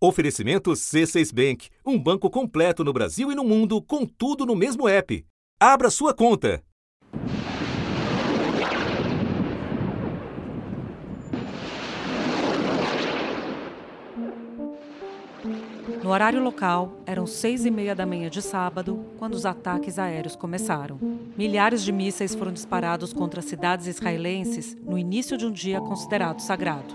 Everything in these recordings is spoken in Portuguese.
Oferecimento C6 Bank, um banco completo no Brasil e no mundo, com tudo no mesmo app. Abra sua conta. No horário local, eram seis e meia da manhã de sábado, quando os ataques aéreos começaram. Milhares de mísseis foram disparados contra cidades israelenses no início de um dia considerado sagrado.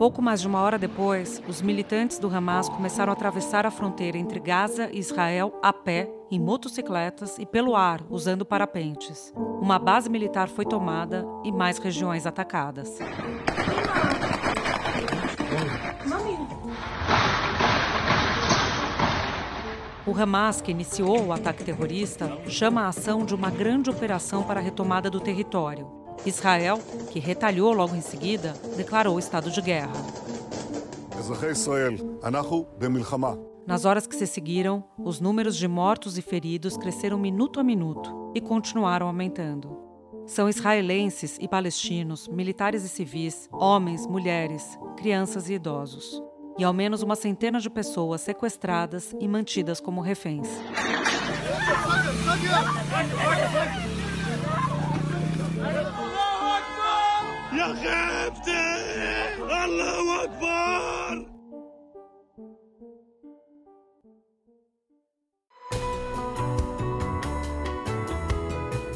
Pouco mais de uma hora depois, os militantes do Hamas começaram a atravessar a fronteira entre Gaza e Israel a pé, em motocicletas e pelo ar, usando parapentes. Uma base militar foi tomada e mais regiões atacadas. O Hamas, que iniciou o ataque terrorista, chama a ação de uma grande operação para a retomada do território. Israel, que retalhou logo em seguida, declarou estado de guerra. Nas horas que se seguiram, os números de mortos e feridos cresceram minuto a minuto e continuaram aumentando. São israelenses e palestinos, militares e civis, homens, mulheres, crianças e idosos. E ao menos uma centena de pessoas sequestradas e mantidas como reféns. يا خيبتي الله أكبر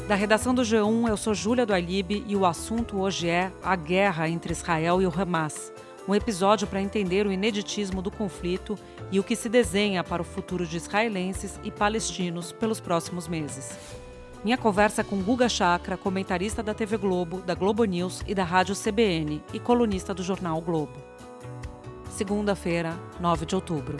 Da redação do G1, eu sou Júlia do Alibe e o assunto hoje é a guerra entre Israel e o Hamas. Um episódio para entender o ineditismo do conflito e o que se desenha para o futuro de israelenses e palestinos pelos próximos meses. Minha conversa com Guga Chakra, comentarista da TV Globo, da Globo News e da Rádio CBN e colunista do jornal Globo. Segunda-feira, 9 de outubro.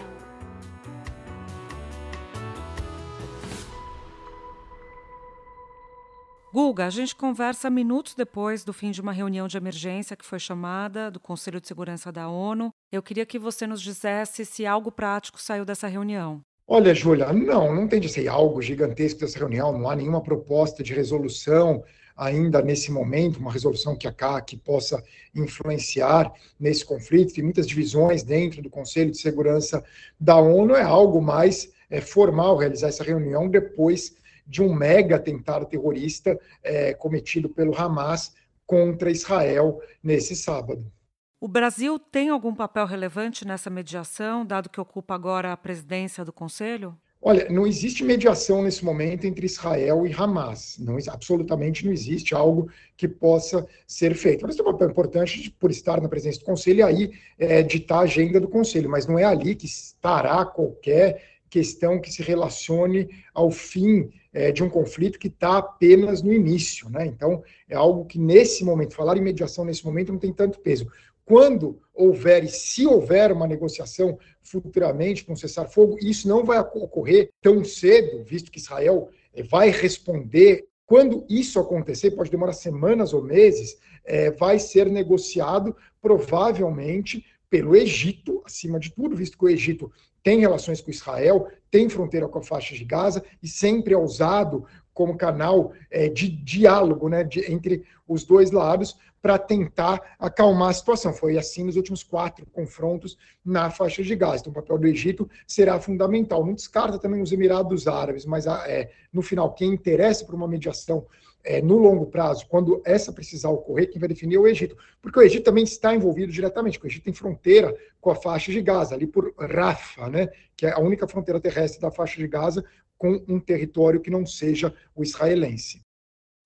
Guga, a gente conversa minutos depois do fim de uma reunião de emergência que foi chamada do Conselho de Segurança da ONU. Eu queria que você nos dissesse se algo prático saiu dessa reunião. Olha, Júlia, não, não tem de ser algo gigantesco dessa reunião, não há nenhuma proposta de resolução ainda nesse momento, uma resolução que a CAC possa influenciar nesse conflito. Tem muitas divisões dentro do Conselho de Segurança da ONU, é algo mais é, formal realizar essa reunião depois de um mega atentado terrorista é, cometido pelo Hamas contra Israel nesse sábado. O Brasil tem algum papel relevante nessa mediação, dado que ocupa agora a presidência do Conselho? Olha, não existe mediação nesse momento entre Israel e Hamas. Não, absolutamente não existe algo que possa ser feito. Mas tem um papel importante por estar na presidência do Conselho e aí é, ditar a agenda do Conselho, mas não é ali que estará qualquer questão que se relacione ao fim é, de um conflito que está apenas no início. Né? Então, é algo que nesse momento, falar em mediação nesse momento não tem tanto peso quando houver e se houver uma negociação futuramente com cessar-fogo, isso não vai ocorrer tão cedo, visto que Israel eh, vai responder. Quando isso acontecer, pode demorar semanas ou meses, é, vai ser negociado provavelmente pelo Egito, acima de tudo, visto que o Egito tem relações com Israel, tem fronteira com a faixa de Gaza e sempre é usado como canal é, de diálogo né, de, entre os dois lados para tentar acalmar a situação. Foi assim nos últimos quatro confrontos na faixa de Gaza. Então, o papel do Egito será fundamental. Não descarta também os Emirados Árabes, mas ah, é, no final, quem interessa por uma mediação é, no longo prazo, quando essa precisar ocorrer, quem vai definir é o Egito. Porque o Egito também está envolvido diretamente, o Egito tem fronteira com a faixa de Gaza, ali por Rafa, né, que é a única fronteira terrestre da faixa de Gaza com um território que não seja o israelense.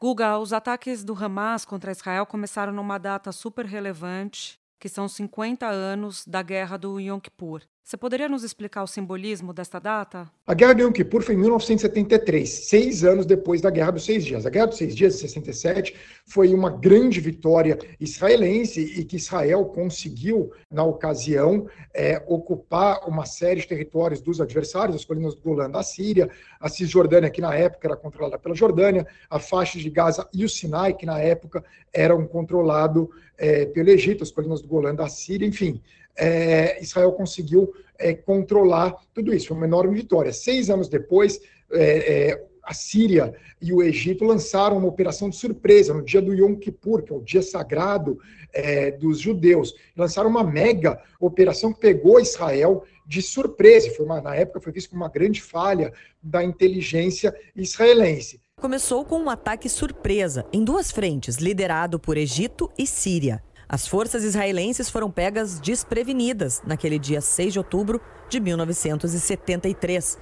Guga, os ataques do Hamas contra Israel começaram numa data super relevante, que são 50 anos da guerra do Yom Kippur. Você poderia nos explicar o simbolismo desta data? A Guerra do Yom Kippur foi em 1973, seis anos depois da Guerra dos Seis Dias. A Guerra dos Seis Dias, de 67, foi uma grande vitória israelense e que Israel conseguiu, na ocasião, é, ocupar uma série de territórios dos adversários, as colinas do Golã da Síria, a Cisjordânia, que na época era controlada pela Jordânia, a faixa de Gaza e o Sinai, que na época eram controlados é, pelo Egito, as colinas do Golã da Síria, enfim é, Israel conseguiu é, controlar tudo isso. Foi uma enorme vitória. Seis anos depois, é, é a Síria e o Egito lançaram uma operação de surpresa no dia do Yom Kippur, que é o dia sagrado é, dos judeus. Lançaram uma mega operação que pegou Israel de surpresa. Foi uma, na época foi visto como uma grande falha da inteligência israelense. Começou com um ataque surpresa em duas frentes, liderado por Egito e Síria. As forças israelenses foram pegas desprevenidas naquele dia 6 de outubro de 1973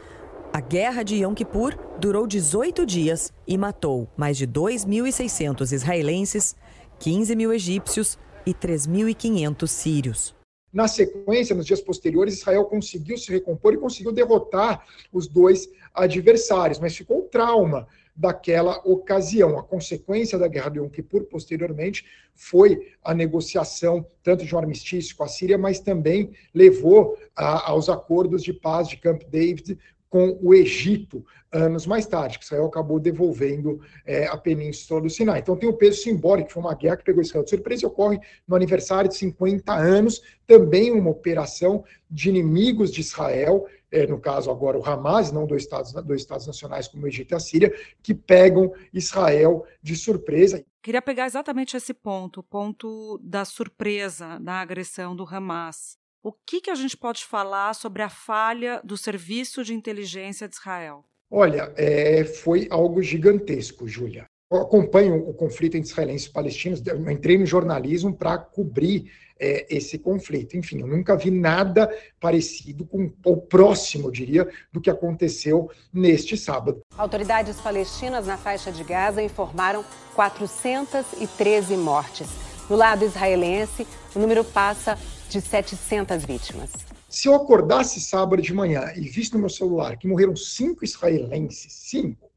a Guerra de Yom Kippur durou 18 dias e matou mais de 2.600 israelenses, 15 mil egípcios e 3.500 sírios. Na sequência, nos dias posteriores, Israel conseguiu se recompor e conseguiu derrotar os dois adversários, mas ficou o trauma daquela ocasião. A consequência da guerra de Yom Kippur, posteriormente, foi a negociação tanto de um armistício com a Síria, mas também levou a, aos acordos de paz de Camp David com o Egito anos mais tarde, que Israel acabou devolvendo é, a península do Sinai. Então tem o peso simbólico, que foi uma guerra que pegou Israel de surpresa e ocorre no aniversário de 50 anos, também uma operação de inimigos de Israel, é, no caso agora o Hamas, não dois estados, dois estados nacionais como o Egito e a Síria, que pegam Israel de surpresa. Queria pegar exatamente esse ponto, o ponto da surpresa da agressão do Hamas. O que, que a gente pode falar sobre a falha do Serviço de Inteligência de Israel? Olha, é, foi algo gigantesco, Júlia. Eu acompanho o conflito entre israelenses e palestinos, eu entrei no jornalismo para cobrir é, esse conflito. Enfim, eu nunca vi nada parecido com, ou próximo, eu diria, do que aconteceu neste sábado. Autoridades palestinas na faixa de Gaza informaram 413 mortes. No lado israelense, o número passa de 700 vítimas. Se eu acordasse sábado de manhã e visse no meu celular que morreram cinco israelenses, cinco,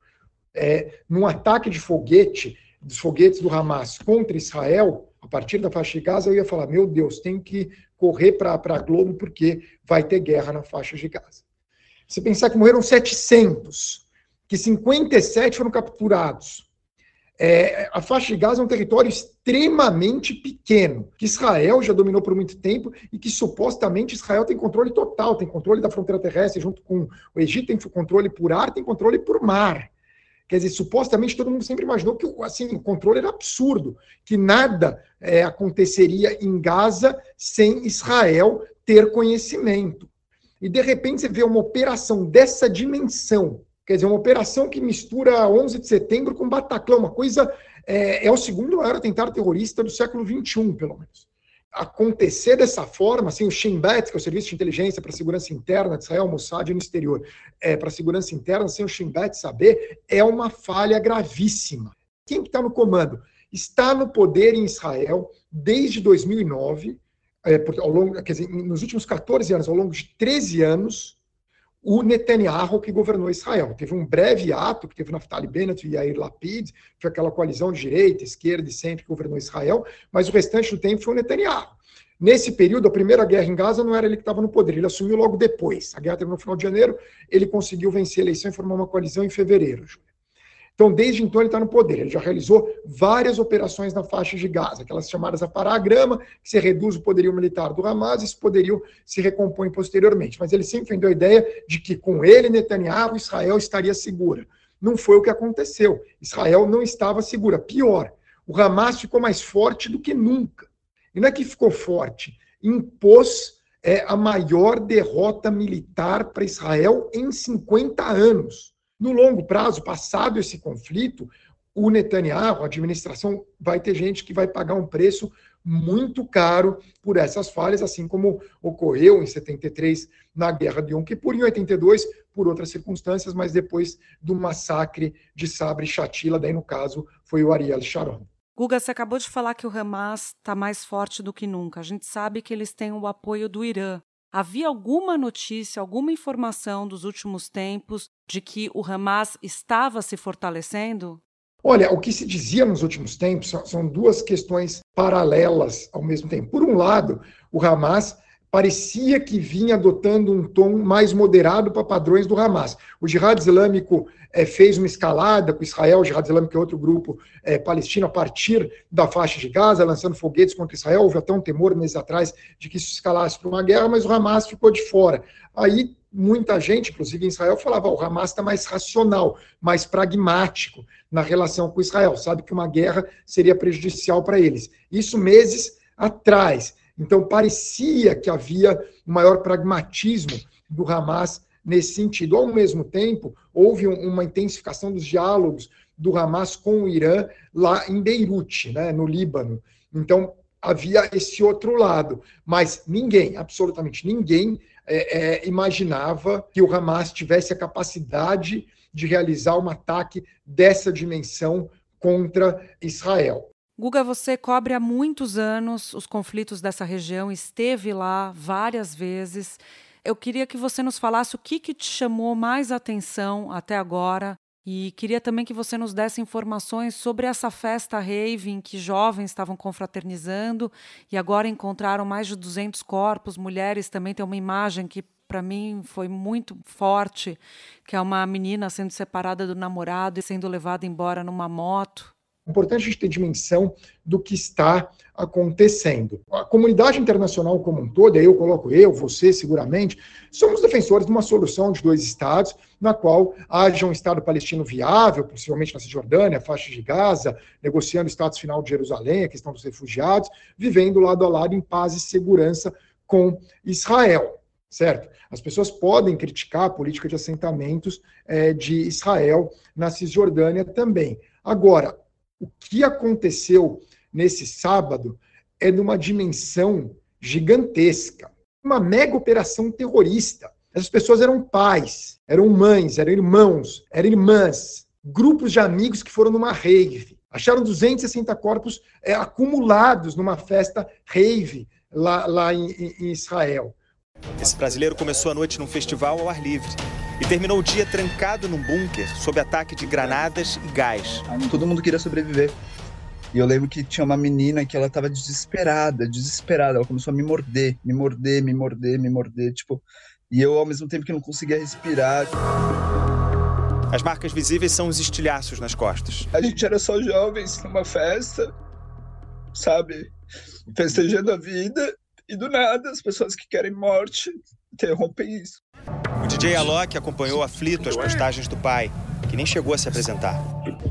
é, num ataque de foguete, dos foguetes do Hamas contra Israel, a partir da faixa de Gaza, eu ia falar: meu Deus, tenho que correr para a Globo porque vai ter guerra na faixa de Gaza. Se pensar que morreram 700, que 57 foram capturados, é, a faixa de Gaza é um território extremamente pequeno, que Israel já dominou por muito tempo e que supostamente Israel tem controle total, tem controle da fronteira terrestre, junto com o Egito, tem controle por ar, tem controle por mar. Quer dizer, supostamente todo mundo sempre imaginou que assim, o controle era absurdo, que nada é, aconteceria em Gaza sem Israel ter conhecimento. E de repente você vê uma operação dessa dimensão, Quer dizer, uma operação que mistura 11 de setembro com Bataclan, uma coisa. É, é o segundo maior atentado terrorista do século XXI, pelo menos. Acontecer dessa forma, assim, o Shin Bet, que é o Serviço de Inteligência para a Segurança Interna de Israel, Mossad no exterior, é, para a segurança interna, sem o Shin Bet saber, é uma falha gravíssima. Quem está no comando? Está no poder em Israel desde 2009, é, ao longo, quer dizer, nos últimos 14 anos, ao longo de 13 anos, o Netanyahu que governou Israel. Teve um breve ato que teve Naftali Bennett e Yair Lapid, foi aquela coalizão de direita, esquerda e centro que governou Israel, mas o restante do tempo foi o Netanyahu. Nesse período, a primeira guerra em Gaza não era ele que estava no poder, ele assumiu logo depois. A guerra terminou no final de janeiro, ele conseguiu vencer a eleição e formar uma coalizão em fevereiro. Então, desde então, ele está no poder. Ele já realizou várias operações na faixa de Gaza, aquelas chamadas a parar a grama, que se reduz o poderio militar do Hamas, esse poderio se recompõe posteriormente. Mas ele sempre vendeu a ideia de que com ele, Netanyahu, Israel estaria segura. Não foi o que aconteceu. Israel não estava segura. Pior, o Hamas ficou mais forte do que nunca. E não é que ficou forte, impôs é, a maior derrota militar para Israel em 50 anos. No longo prazo, passado esse conflito, o Netanyahu, a administração, vai ter gente que vai pagar um preço muito caro por essas falhas, assim como ocorreu em 73 na Guerra de Yom Kippur, em 82 por outras circunstâncias, mas depois do massacre de Sabra e Shatila, daí no caso foi o Ariel Sharon. Guga, você acabou de falar que o Hamas está mais forte do que nunca. A gente sabe que eles têm o apoio do Irã. Havia alguma notícia, alguma informação dos últimos tempos de que o Hamas estava se fortalecendo? Olha, o que se dizia nos últimos tempos são duas questões paralelas ao mesmo tempo. Por um lado, o Hamas parecia que vinha adotando um tom mais moderado para padrões do Hamas. O Jihad Islâmico é, fez uma escalada com Israel, o Jihad Islâmico é outro grupo é, palestino, a partir da faixa de Gaza, lançando foguetes contra Israel. Houve até um temor meses atrás de que isso escalasse para uma guerra, mas o Hamas ficou de fora. Aí muita gente, inclusive em Israel, falava: o Hamas está mais racional, mais pragmático na relação com Israel, sabe que uma guerra seria prejudicial para eles. Isso meses atrás. Então, parecia que havia um maior pragmatismo do Hamas nesse sentido. Ao mesmo tempo, houve uma intensificação dos diálogos do Hamas com o Irã lá em Beirute, né, no Líbano. Então, havia esse outro lado. Mas ninguém, absolutamente ninguém, é, é, imaginava que o Hamas tivesse a capacidade de realizar um ataque dessa dimensão contra Israel. Guga, você cobre há muitos anos os conflitos dessa região, esteve lá várias vezes. Eu queria que você nos falasse o que, que te chamou mais atenção até agora e queria também que você nos desse informações sobre essa festa rave em que jovens estavam confraternizando e agora encontraram mais de 200 corpos. Mulheres também tem uma imagem que para mim foi muito forte, que é uma menina sendo separada do namorado e sendo levada embora numa moto. Importante a gente ter dimensão do que está acontecendo. A comunidade internacional como um todo, aí eu coloco eu, você, seguramente, somos defensores de uma solução de dois estados, na qual haja um Estado palestino viável, possivelmente na Cisjordânia, faixa de Gaza, negociando o status final de Jerusalém, a questão dos refugiados, vivendo lado a lado em paz e segurança com Israel certo? As pessoas podem criticar a política de assentamentos é, de Israel na Cisjordânia também. Agora, o que aconteceu nesse sábado é numa dimensão gigantesca. Uma mega operação terrorista. Essas pessoas eram pais, eram mães, eram irmãos, eram irmãs, grupos de amigos que foram numa rave. Acharam 260 corpos é, acumulados numa festa rave lá, lá em, em Israel. Esse brasileiro começou a noite num festival ao ar livre e terminou o dia trancado num bunker sob ataque de granadas e gás. Todo mundo queria sobreviver. E eu lembro que tinha uma menina que ela tava desesperada, desesperada. Ela começou a me morder, me morder, me morder, me morder, tipo. E eu, ao mesmo tempo que não conseguia respirar. As marcas visíveis são os estilhaços nas costas. A gente era só jovens numa festa, sabe? Festejando a vida. E do nada, as pessoas que querem morte interrompem isso. O DJ Alok acompanhou aflito as postagens do pai, que nem chegou a se apresentar.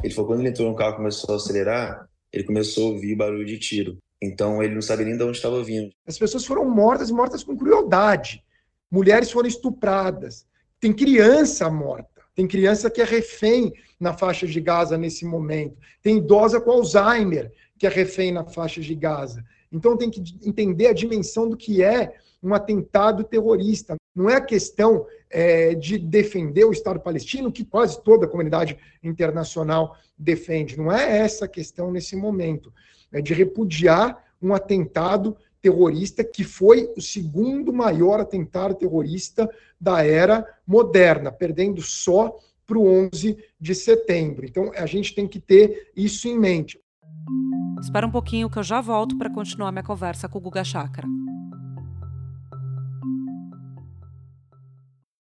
Ele falou que quando ele entrou no carro e começou a acelerar, ele começou a ouvir barulho de tiro. Então ele não sabia nem de onde estava vindo. As pessoas foram mortas, mortas com crueldade. Mulheres foram estupradas. Tem criança morta. Tem criança que é refém na faixa de Gaza nesse momento. Tem idosa com Alzheimer que é refém na faixa de Gaza. Então tem que entender a dimensão do que é um atentado terrorista. Não é a questão é, de defender o Estado palestino, que quase toda a comunidade internacional defende. Não é essa a questão nesse momento. É de repudiar um atentado terrorista que foi o segundo maior atentado terrorista da era moderna, perdendo só para o 11 de setembro. Então, a gente tem que ter isso em mente. Espera um pouquinho que eu já volto para continuar minha conversa com o Guga Chakra.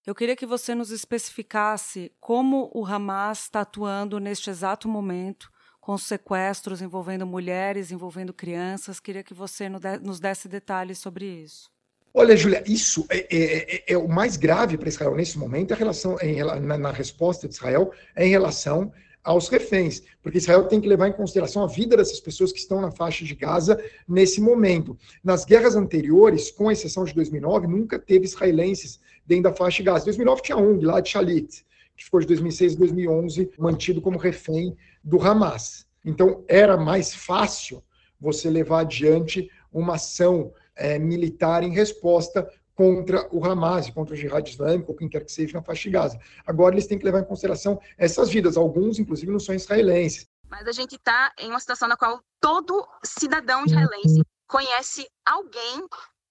Eu queria que você nos especificasse como o Hamas está atuando neste exato momento com sequestros envolvendo mulheres, envolvendo crianças. Queria que você nos desse detalhes sobre isso. Olha, Julia, isso é, é, é, é o mais grave para Israel nesse momento, a relação em, na, na, resposta de Israel é em relação aos reféns, porque Israel tem que levar em consideração a vida dessas pessoas que estão na faixa de Gaza nesse momento. Nas guerras anteriores, com exceção de 2009, nunca teve israelenses dentro da faixa de Gaza. Em 2009 tinha um, lá de Shalit, que ficou de 2006 a 2011 mantido como refém do Hamas. Então, era mais fácil você levar adiante uma ação é, militar em resposta contra o Hamas, contra o Jihad Islâmico, ou quem quer que seja na faixa de Gaza. Agora, eles têm que levar em consideração essas vidas. Alguns, inclusive, não são israelenses. Mas a gente está em uma situação na qual todo cidadão israelense conhece alguém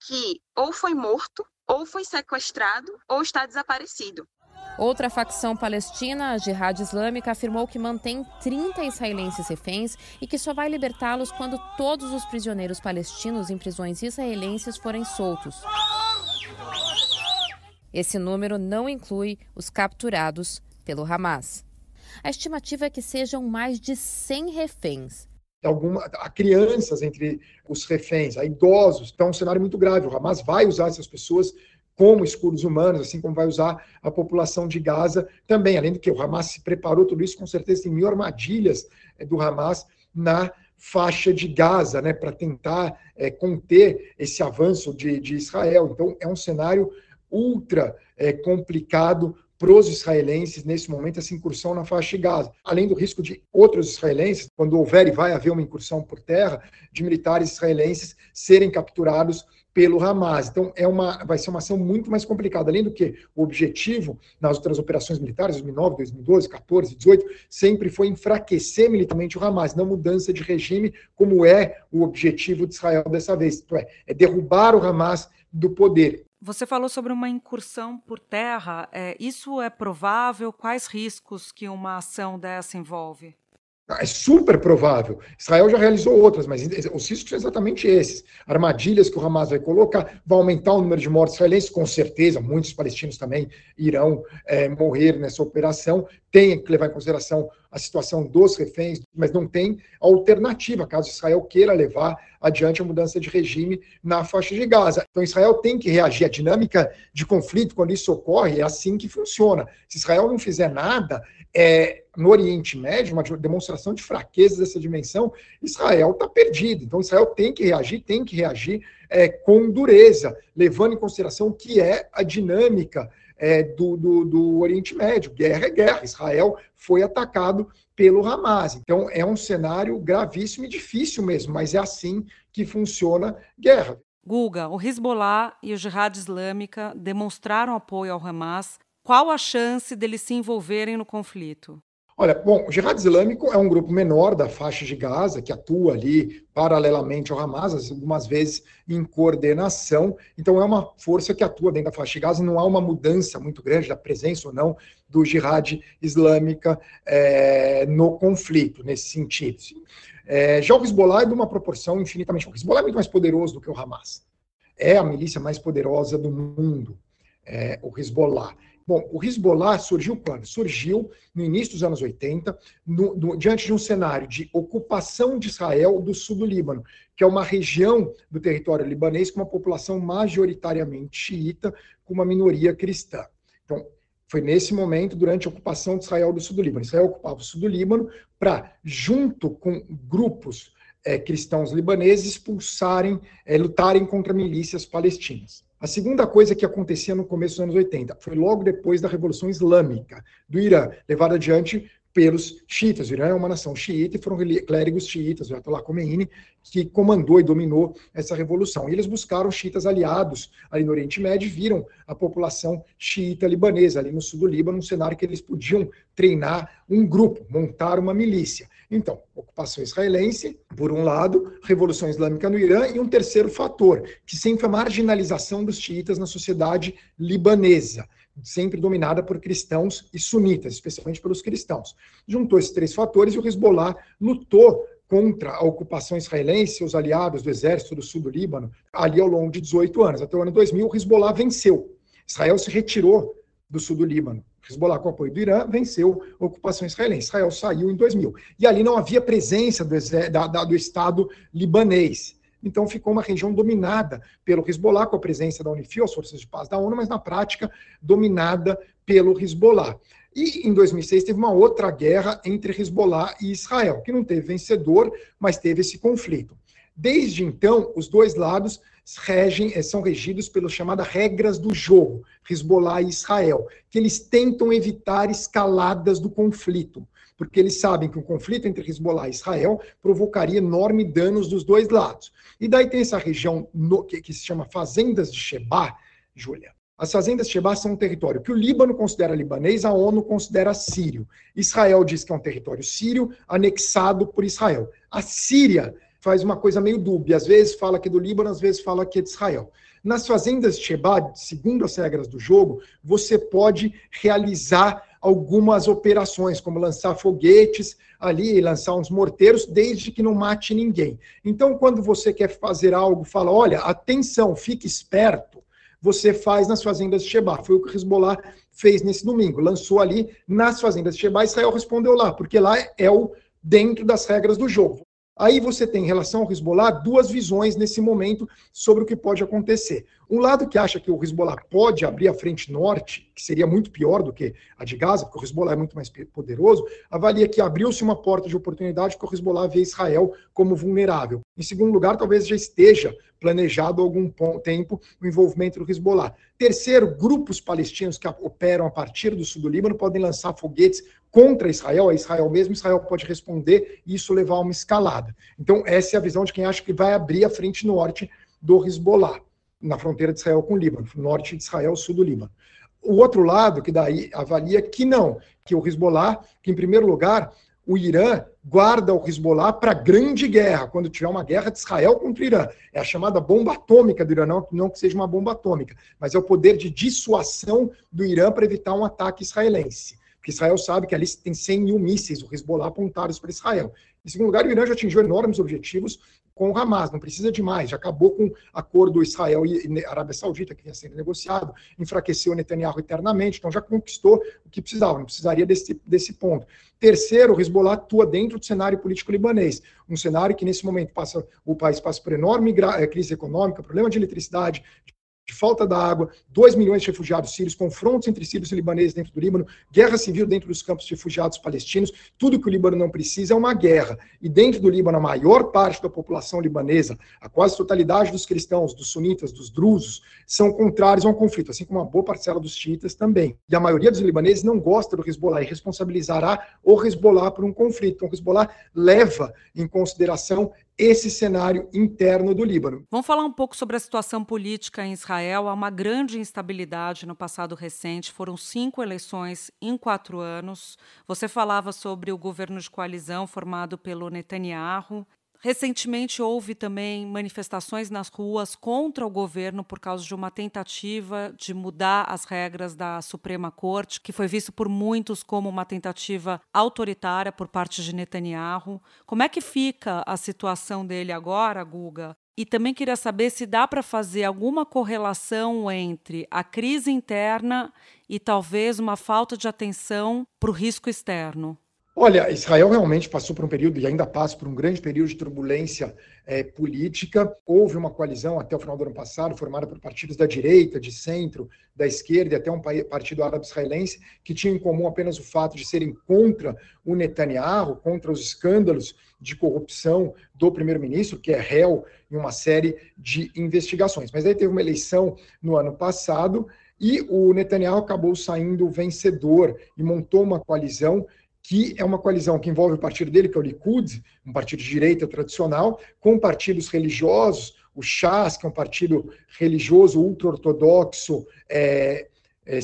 que ou foi morto ou foi sequestrado ou está desaparecido. Outra facção palestina, a Jihad Islâmica, afirmou que mantém 30 israelenses reféns e que só vai libertá-los quando todos os prisioneiros palestinos em prisões israelenses forem soltos. Esse número não inclui os capturados pelo Hamas. A estimativa é que sejam mais de 100 reféns. Alguma, há crianças entre os reféns, há idosos. Então, é um cenário muito grave. O Hamas vai usar essas pessoas como escudos humanos, assim como vai usar a população de Gaza também. Além do que o Hamas se preparou tudo isso, com certeza tem mil armadilhas é, do Hamas na faixa de Gaza, né, para tentar é, conter esse avanço de, de, Israel. Então, é um cenário ultra é, complicado para os israelenses nesse momento essa incursão na faixa de Gaza. Além do risco de outros israelenses, quando houver e vai haver uma incursão por terra, de militares israelenses serem capturados pelo Hamas. Então, é uma, vai ser uma ação muito mais complicada. Além do que o objetivo nas outras operações militares, 2009, 2012, 14, 18, sempre foi enfraquecer militarmente o Hamas, não mudança de regime, como é o objetivo de Israel dessa vez. É, é derrubar o Hamas do poder. Você falou sobre uma incursão por terra. É, isso é provável? Quais riscos que uma ação dessa envolve? É super provável. Israel já realizou outras, mas os riscos são exatamente esses. Armadilhas que o Hamas vai colocar, vai aumentar o número de mortos israelenses, com certeza, muitos palestinos também irão é, morrer nessa operação. Tem que levar em consideração a situação dos reféns, mas não tem alternativa, caso Israel queira levar adiante a mudança de regime na faixa de Gaza. Então, Israel tem que reagir. A dinâmica de conflito, quando isso ocorre, é assim que funciona. Se Israel não fizer nada, é, no Oriente Médio, uma demonstração de fraqueza dessa dimensão, Israel está perdido. Então, Israel tem que reagir, tem que reagir é, com dureza, levando em consideração o que é a dinâmica é, do, do, do, Oriente Médio. Guerra é guerra. Israel foi atacado pelo Hamas. Então, é um cenário gravíssimo e difícil mesmo, mas é assim que funciona guerra. Guga, o Hezbollah e o Jihad Islâmica demonstraram apoio ao Hamas qual a chance deles se envolverem no conflito? Olha, bom, o Jihad Islâmico é um grupo menor da faixa de Gaza, que atua ali paralelamente ao Hamas, algumas vezes em coordenação. Então, é uma força que atua dentro da faixa de Gaza, não há uma mudança muito grande da presença ou não do Jihad Islâmica é, no conflito, nesse sentido. É, já o Hezbollah é de uma proporção infinitamente. O Hezbollah é muito mais poderoso do que o Hamas. É a milícia mais poderosa do mundo, é, o Hezbollah. Bom, o Hezbollah surgiu quando? Surgiu no início dos anos 80, no, no, diante de um cenário de ocupação de Israel do sul do Líbano, que é uma região do território libanês com uma população majoritariamente xiita, com uma minoria cristã. Então, foi nesse momento, durante a ocupação de Israel do sul do Líbano. Israel ocupava o sul do Líbano para, junto com grupos é, cristãos libaneses, expulsarem, é, lutarem contra milícias palestinas. A segunda coisa que acontecia no começo dos anos 80 foi logo depois da Revolução Islâmica do Irã, levada adiante pelos xiitas. O Irã é uma nação xiita e foram clérigos xiitas, o Ayatollah Khomeini, que comandou e dominou essa revolução. E eles buscaram xiitas aliados ali no Oriente Médio e viram a população xiita libanesa ali no sul do Líbano, um cenário que eles podiam treinar um grupo, montar uma milícia. Então, ocupação israelense, por um lado, Revolução Islâmica no Irã, e um terceiro fator, que sempre a marginalização dos xiitas na sociedade libanesa sempre dominada por cristãos e sunitas, especialmente pelos cristãos. Juntou esses três fatores e o Hezbollah lutou contra a ocupação israelense, os aliados do exército do sul do Líbano, ali ao longo de 18 anos. Até o ano 2000, o Hezbollah venceu. Israel se retirou do sul do Líbano. Hezbollah, com apoio do Irã, venceu a ocupação israelense. Israel saiu em 2000. E ali não havia presença do, da, da, do Estado libanês. Então ficou uma região dominada pelo Hezbollah, com a presença da Unifil, as forças de paz da ONU, mas na prática dominada pelo Hezbollah. E em 2006 teve uma outra guerra entre Hezbollah e Israel, que não teve vencedor, mas teve esse conflito. Desde então, os dois lados regem, eh, são regidos pelas chamadas regras do jogo, Hezbollah e Israel, que eles tentam evitar escaladas do conflito porque eles sabem que um conflito entre Hezbollah e Israel provocaria enorme danos dos dois lados. E daí tem essa região no, que, que, se chama Fazendas de Sheba, Júlia. As fazendas de Sheba são um território que o Líbano considera libanês, a ONU considera sírio. Israel diz que é um território sírio, anexado por Israel. A Síria faz uma coisa meio dúbia, às vezes fala que é do Líbano, às vezes fala que é de Israel. Nas fazendas de Sheba, segundo as regras do jogo, você pode realizar algumas operações, como lançar foguetes ali, lançar uns morteiros, desde que não mate ninguém. Então, quando você quer fazer algo, fala: olha, atenção, fique esperto. Você faz nas fazendas Sheba. Foi o que o Hezbollah fez nesse domingo. Lançou ali nas fazendas de Sheba. Israel respondeu lá, porque lá é o dentro das regras do jogo. Aí você tem, em relação ao Hezbollah, duas visões nesse momento sobre o que pode acontecer. Um lado que acha que o Hezbollah pode abrir a frente norte, que seria muito pior do que a de Gaza, porque o Hezbollah é muito mais poderoso, avalia que abriu-se uma porta de oportunidade porque o Hezbollah vê Israel como vulnerável. Em segundo lugar, talvez já esteja planejado algum tempo o envolvimento do Hezbollah. Terceiro, grupos palestinos que operam a partir do sul do Líbano podem lançar foguetes contra Israel, é Israel mesmo, Israel pode responder e isso levar a uma escalada. Então, essa é a visão de quem acha que vai abrir a frente norte do Hezbollah, na fronteira de Israel com o Líbano, norte de Israel, sul do Líbano. O outro lado, que daí avalia que não, que o Hezbollah, que em primeiro lugar, o Irã guarda o Hezbollah para grande guerra, quando tiver uma guerra de Israel contra o Irã. É a chamada bomba atômica do Irã, não, não que seja uma bomba atômica, mas é o poder de dissuasão do Irã para evitar um ataque israelense. Porque Israel sabe que ali tem 100 mil mísseis, o Hezbollah apontados para Israel. Em segundo lugar, o Irã já atingiu enormes objetivos com o Hamas, não precisa de mais, já acabou com o acordo Israel e Arábia Saudita, que ia sendo negociado, enfraqueceu Netanyahu eternamente, então já conquistou o que precisava, não precisaria desse, desse ponto. Terceiro, o Hezbollah atua dentro do cenário político libanês, um cenário que nesse momento passa, o país passa por enorme eh, crise econômica, problema de eletricidade, de falta da água, 2 milhões de refugiados sírios, confrontos entre sírios e libaneses dentro do Líbano, guerra civil dentro dos campos de refugiados palestinos, tudo que o Líbano não precisa é uma guerra. E dentro do Líbano, a maior parte da população libanesa, a quase totalidade dos cristãos, dos sunitas, dos drusos, são contrários a um conflito, assim como uma boa parcela dos xiitas também. E a maioria dos libaneses não gosta do Hezbollah e responsabilizará o Hezbollah por um conflito. Então, o Hezbollah leva em consideração esse cenário interno do Líbano. Vamos falar um pouco sobre a situação política em Israel. Há uma grande instabilidade no passado recente. Foram cinco eleições em quatro anos. Você falava sobre o governo de coalizão formado pelo Netanyahu. Recentemente houve também manifestações nas ruas contra o governo por causa de uma tentativa de mudar as regras da Suprema Corte, que foi visto por muitos como uma tentativa autoritária por parte de Netanyahu. Como é que fica a situação dele agora, Guga? E também queria saber se dá para fazer alguma correlação entre a crise interna e talvez uma falta de atenção para o risco externo. Olha, Israel realmente passou por um período, e ainda passa por um grande período de turbulência é, política. Houve uma coalizão até o final do ano passado, formada por partidos da direita, de centro, da esquerda e até um partido árabe-israelense, que tinha em comum apenas o fato de serem contra o Netanyahu, contra os escândalos de corrupção do primeiro-ministro, que é réu em uma série de investigações. Mas aí teve uma eleição no ano passado e o Netanyahu acabou saindo vencedor e montou uma coalizão que é uma coalizão que envolve o partido dele, que é o Likud, um partido de direita tradicional, com partidos religiosos, o Shas, que é um partido religioso ultra-ortodoxo, é, é,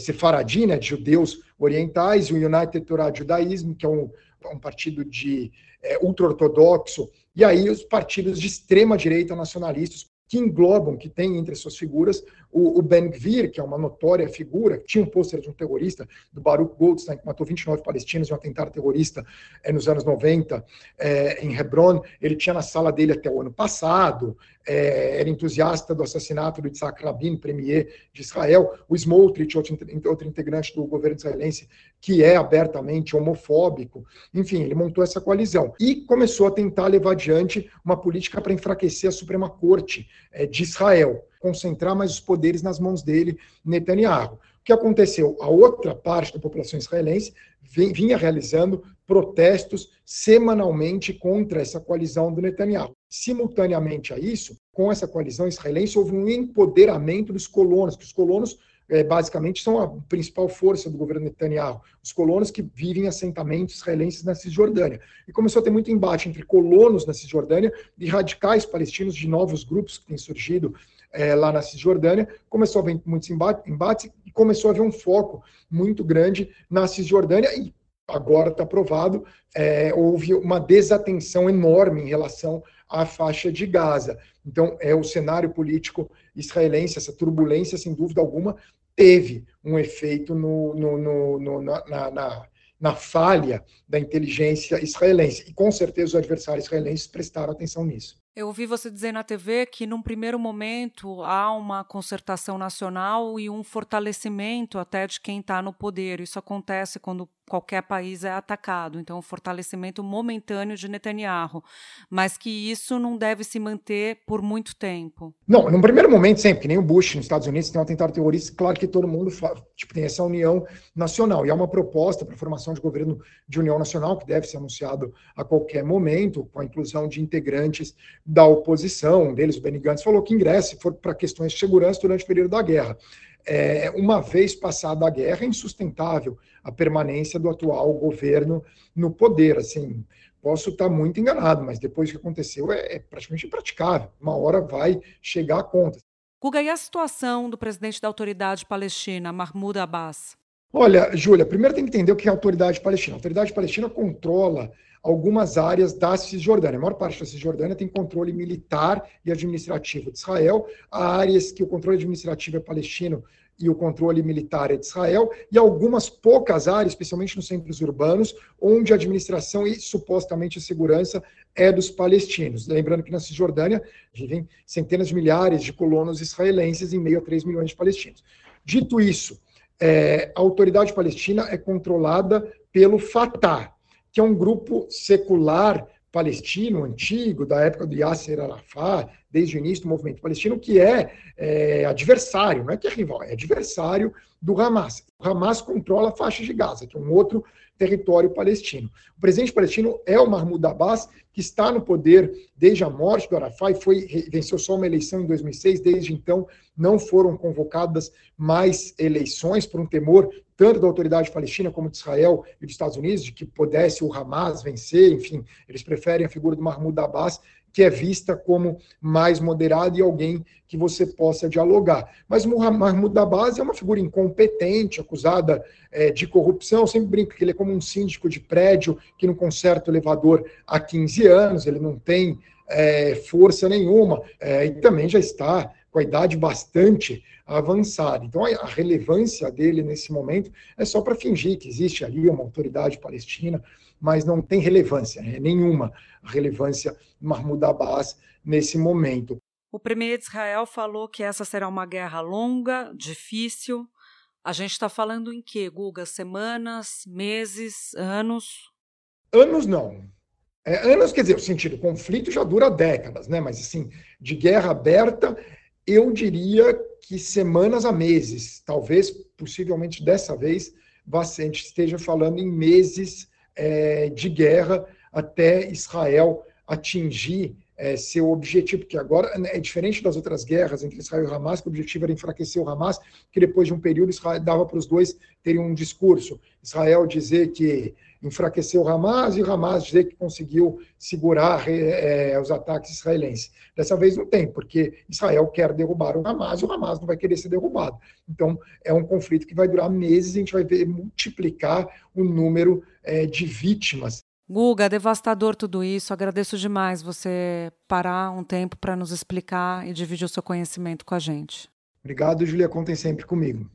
né, de judeus orientais, o United Torah Judaísmo, que é um, um partido de é, ultra-ortodoxo, e aí os partidos de extrema-direita nacionalistas, que englobam, que tem entre suas figuras o, o Ben Gvir, que é uma notória figura, tinha um pôster de um terrorista, do Baruch Goldstein, que matou 29 palestinos em um atentado terrorista é, nos anos 90 é, em Hebron. Ele tinha na sala dele até o ano passado, é, era entusiasta do assassinato do Isaac Rabin, premier de Israel. O Smotrich, outro, outro integrante do governo israelense, que é abertamente homofóbico. Enfim, ele montou essa coalizão e começou a tentar levar adiante uma política para enfraquecer a Suprema Corte de Israel concentrar mais os poderes nas mãos dele, Netanyahu. O que aconteceu? A outra parte da população israelense vinha realizando protestos semanalmente contra essa coalizão do Netanyahu. Simultaneamente a isso, com essa coalizão israelense, houve um empoderamento dos colonos, que os colonos é, basicamente são a principal força do governo Netanyahu, os colonos que vivem em assentamentos israelenses na Cisjordânia. E começou a ter muito embate entre colonos na Cisjordânia e radicais palestinos de novos grupos que têm surgido é, lá na Cisjordânia, começou a haver muitos embates e começou a haver um foco muito grande na Cisjordânia e agora está provado, é, houve uma desatenção enorme em relação à faixa de Gaza. Então, é o cenário político israelense, essa turbulência, sem dúvida alguma, teve um efeito no, no, no, no na, na, na, falha da inteligência israelense. E com certeza os adversários israelenses prestaram atenção nisso. Eu ouvi você dizer na TV que, num primeiro momento, há uma concertação nacional e um fortalecimento até de quem está no poder. Isso acontece quando qualquer país é atacado. Então, o fortalecimento momentâneo de Netanyahu, mas que isso não deve se manter por muito tempo. Não, no primeiro momento, sempre, que nem o Bush nos Estados Unidos tem um atentado terrorista, claro que todo mundo tipo, tem essa união nacional. E há uma proposta para a formação de governo de união nacional, que deve ser anunciado a qualquer momento, com a inclusão de integrantes da oposição. Um deles, o Benny Gantz, falou que ingresse para questões de segurança durante o período da guerra é, uma vez passada a guerra, é insustentável a permanência do atual governo no poder. Assim, posso estar muito enganado, mas depois que aconteceu é, é praticamente impraticável. Uma hora vai chegar a conta. Guga, e a situação do presidente da autoridade palestina, Mahmoud Abbas? Olha, Júlia, primeiro tem que entender o que é a autoridade palestina. A autoridade palestina controla algumas áreas da Cisjordânia. A maior parte da Cisjordânia tem controle militar e administrativo de Israel, há áreas que o controle administrativo é palestino e o controle militar é de Israel, e algumas poucas áreas, especialmente nos centros urbanos, onde a administração e supostamente a segurança é dos palestinos. Lembrando que na Cisjordânia vivem centenas de milhares de colonos israelenses em meio a 3 milhões de palestinos. Dito isso, é, a autoridade palestina é controlada pelo Fatah, que é um grupo secular palestino antigo, da época do Yasser Arafat, desde o início do movimento palestino, que é, é, adversário, não é que é rival, é adversário do Hamas. O Hamas controla a faixa de Gaza, que é um outro território palestino. O presidente palestino é o Mahmoud Abbas, que está no poder desde a morte do Arafat e foi, venceu só uma eleição em 2006. Desde então, não foram convocadas mais eleições por um temor tanto da autoridade palestina como de Israel e dos Estados Unidos, de que pudesse o Hamas vencer, enfim, eles preferem a figura do Mahmoud Abbas, que é vista como mais moderada e alguém que você possa dialogar. Mas Mahmoud Abbas é uma figura incompetente, acusada é, de corrupção, Eu sempre brinco que ele é como um síndico de prédio que não conserta o elevador há 15 anos, ele não tem é, força nenhuma, é, e também já está com a idade bastante avançada. Então, a relevância dele nesse momento é só para fingir que existe ali uma autoridade palestina, mas não tem relevância, né? nenhuma relevância Mahmoud Abbas nesse momento. O premier de Israel falou que essa será uma guerra longa, difícil. A gente está falando em que, Guga? Semanas, meses, anos? Anos não. É, anos quer dizer, o sentido, o conflito já dura décadas, né? Mas assim, de guerra aberta, eu diria que semanas a meses, talvez, possivelmente dessa vez, a gente esteja falando em meses é, de guerra até Israel atingir é, seu objetivo, porque agora né, é diferente das outras guerras entre Israel e Hamas, que o objetivo era enfraquecer o Hamas, que depois de um período Israel dava para os dois terem um discurso. Israel dizer que enfraqueceu o Hamas e o Hamas dizer que conseguiu segurar é, os ataques israelenses. Dessa vez não tem, porque Israel quer derrubar o Hamas e o Hamas não vai querer ser derrubado. Então, é um conflito que vai durar meses e a gente vai ver multiplicar o número é, de vítimas. Guga, devastador tudo isso. Agradeço demais você parar um tempo para nos explicar e dividir o seu conhecimento com a gente. Obrigado, Julia. Contem sempre comigo.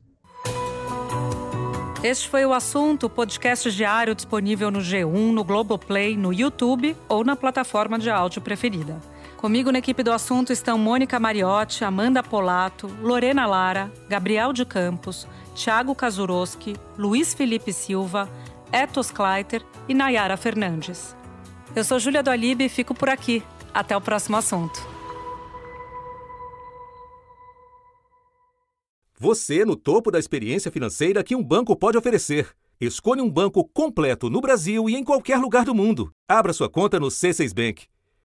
Este foi o assunto, podcast diário disponível no G1, no Globoplay, no YouTube ou na plataforma de áudio preferida. Comigo na equipe do assunto estão Mônica Mariotti, Amanda Polato, Lorena Lara, Gabriel de Campos, Thiago Kazuroski, Luiz Felipe Silva, Etos Kleiter e Nayara Fernandes. Eu sou Júlia do e fico por aqui. Até o próximo assunto. Você no topo da experiência financeira que um banco pode oferecer. Escolha um banco completo no Brasil e em qualquer lugar do mundo. Abra sua conta no C6 Bank.